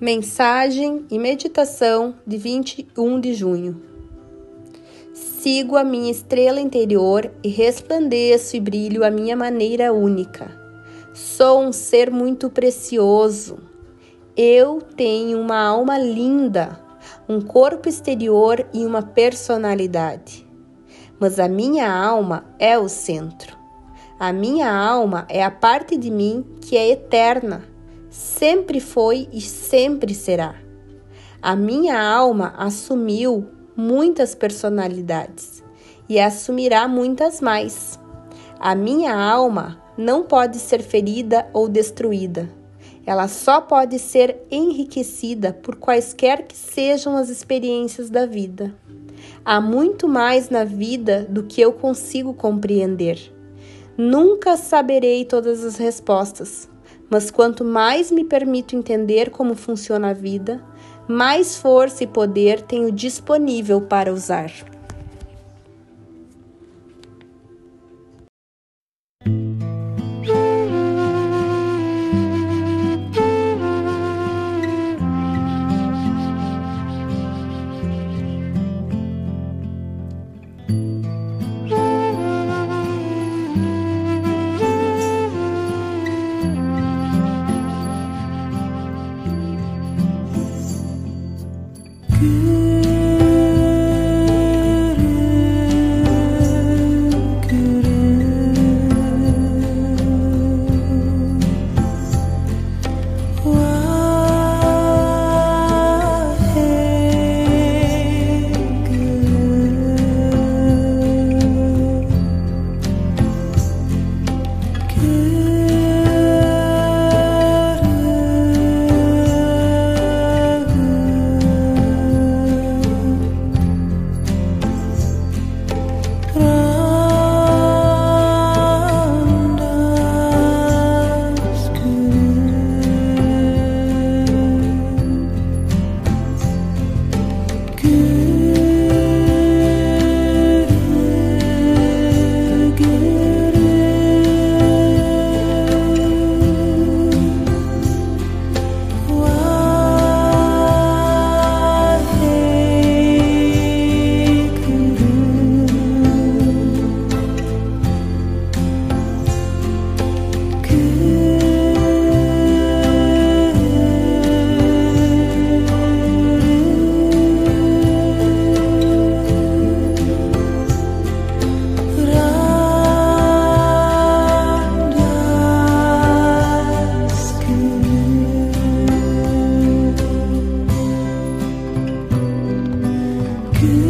Mensagem e meditação de 21 de junho. Sigo a minha estrela interior e resplandeço e brilho a minha maneira única. Sou um ser muito precioso. Eu tenho uma alma linda, um corpo exterior e uma personalidade. Mas a minha alma é o centro. A minha alma é a parte de mim que é eterna sempre foi e sempre será. A minha alma assumiu muitas personalidades e assumirá muitas mais. A minha alma não pode ser ferida ou destruída. Ela só pode ser enriquecida por quaisquer que sejam as experiências da vida. Há muito mais na vida do que eu consigo compreender. Nunca saberei todas as respostas, mas quanto mais me permito entender como funciona a vida, mais força e poder tenho disponível para usar. you.